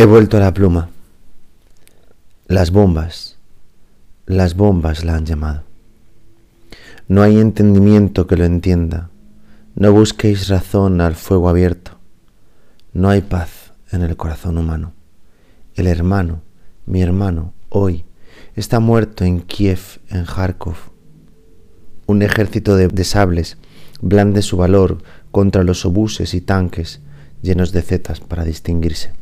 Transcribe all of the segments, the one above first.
He vuelto a la pluma. Las bombas, las bombas la han llamado. No hay entendimiento que lo entienda. No busquéis razón al fuego abierto. No hay paz en el corazón humano. El hermano, mi hermano, hoy está muerto en Kiev, en Kharkov. Un ejército de, de sables blande su valor contra los obuses y tanques llenos de zetas para distinguirse.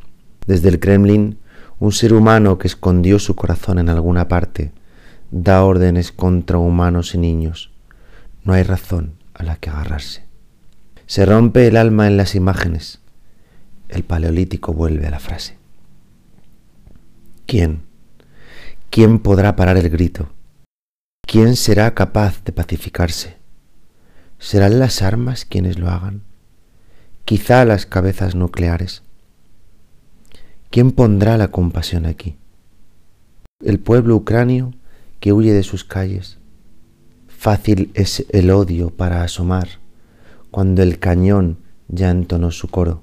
Desde el Kremlin, un ser humano que escondió su corazón en alguna parte da órdenes contra humanos y niños. No hay razón a la que agarrarse. Se rompe el alma en las imágenes. El paleolítico vuelve a la frase. ¿Quién? ¿Quién podrá parar el grito? ¿Quién será capaz de pacificarse? ¿Serán las armas quienes lo hagan? Quizá las cabezas nucleares. ¿Quién pondrá la compasión aquí? El pueblo ucranio que huye de sus calles. Fácil es el odio para asomar cuando el cañón ya entonó su coro.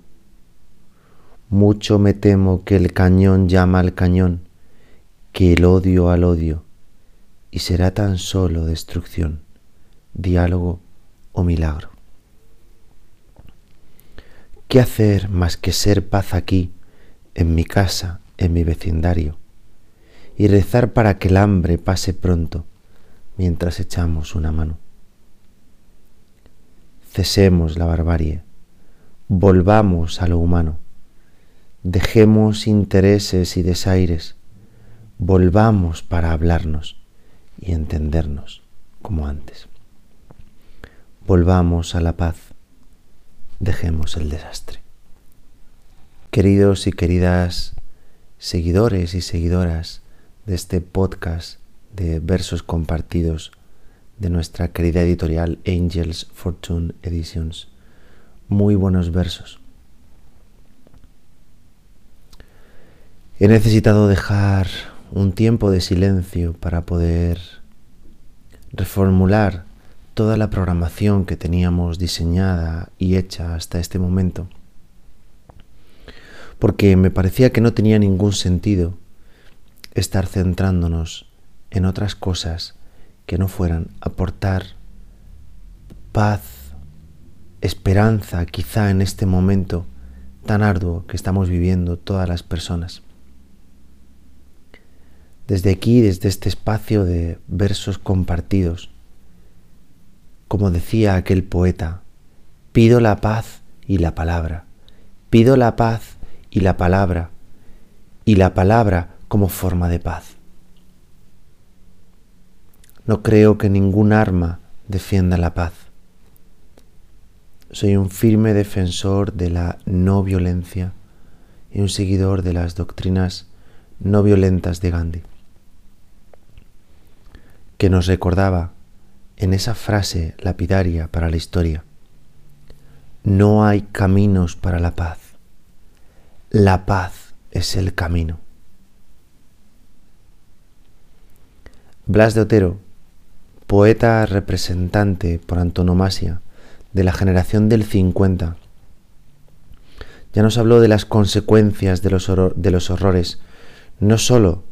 Mucho me temo que el cañón llama al cañón, que el odio al odio, y será tan solo destrucción, diálogo o milagro. ¿Qué hacer más que ser paz aquí en mi casa, en mi vecindario, y rezar para que el hambre pase pronto mientras echamos una mano. Cesemos la barbarie, volvamos a lo humano, dejemos intereses y desaires, volvamos para hablarnos y entendernos como antes. Volvamos a la paz, dejemos el desastre. Queridos y queridas seguidores y seguidoras de este podcast de versos compartidos de nuestra querida editorial Angels Fortune Editions. Muy buenos versos. He necesitado dejar un tiempo de silencio para poder reformular toda la programación que teníamos diseñada y hecha hasta este momento porque me parecía que no tenía ningún sentido estar centrándonos en otras cosas que no fueran aportar paz, esperanza, quizá en este momento tan arduo que estamos viviendo todas las personas. Desde aquí, desde este espacio de versos compartidos, como decía aquel poeta, pido la paz y la palabra, pido la paz y la palabra, y la palabra como forma de paz. No creo que ningún arma defienda la paz. Soy un firme defensor de la no violencia y un seguidor de las doctrinas no violentas de Gandhi, que nos recordaba en esa frase lapidaria para la historia, no hay caminos para la paz, la paz es el camino. Blas de Otero, poeta representante por antonomasia de la generación del 50, ya nos habló de las consecuencias de los, horrores, no sólo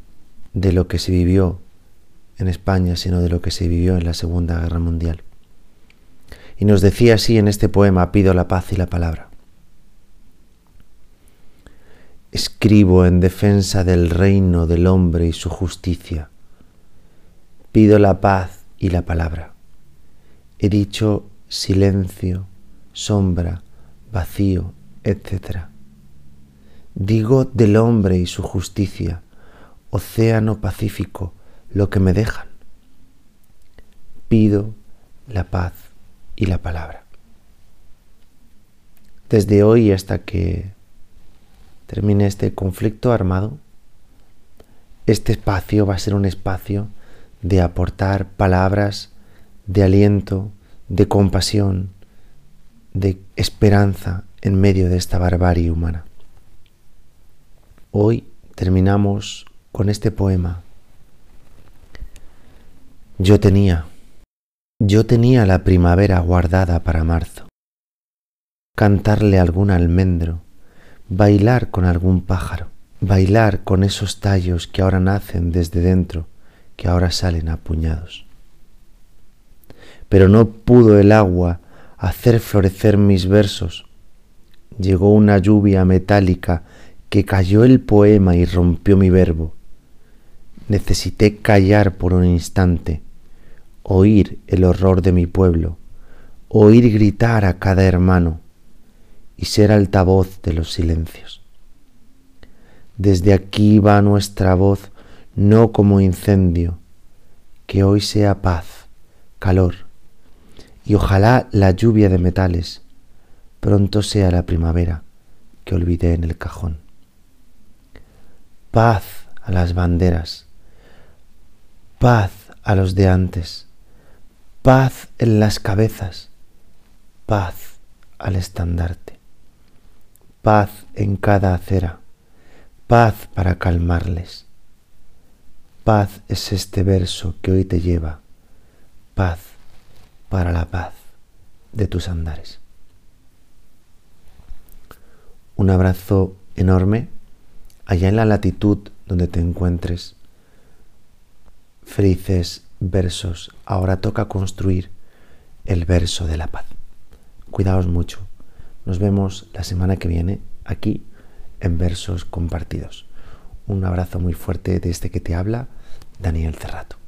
de lo que se vivió en España, sino de lo que se vivió en la Segunda Guerra Mundial. Y nos decía así en este poema, pido la paz y la palabra. Escribo en defensa del reino del hombre y su justicia. Pido la paz y la palabra. He dicho silencio, sombra, vacío, etc. Digo del hombre y su justicia, océano pacífico, lo que me dejan. Pido la paz y la palabra. Desde hoy hasta que termine este conflicto armado, este espacio va a ser un espacio de aportar palabras de aliento, de compasión, de esperanza en medio de esta barbarie humana. Hoy terminamos con este poema. Yo tenía, yo tenía la primavera guardada para marzo, cantarle algún almendro, bailar con algún pájaro, bailar con esos tallos que ahora nacen desde dentro, que ahora salen a puñados. Pero no pudo el agua hacer florecer mis versos. Llegó una lluvia metálica que cayó el poema y rompió mi verbo. Necesité callar por un instante, oír el horror de mi pueblo, oír gritar a cada hermano y ser altavoz de los silencios. Desde aquí va nuestra voz, no como incendio, que hoy sea paz, calor, y ojalá la lluvia de metales pronto sea la primavera que olvidé en el cajón. Paz a las banderas, paz a los de antes, paz en las cabezas, paz al estandarte, paz en cada acera, paz para calmarles. Paz es este verso que hoy te lleva, paz para la paz de tus andares. Un abrazo enorme allá en la latitud donde te encuentres. Felices versos. Ahora toca construir el verso de la paz. Cuidaos mucho. Nos vemos la semana que viene aquí en versos compartidos. Un abrazo muy fuerte de este que te habla, Daniel Cerrato.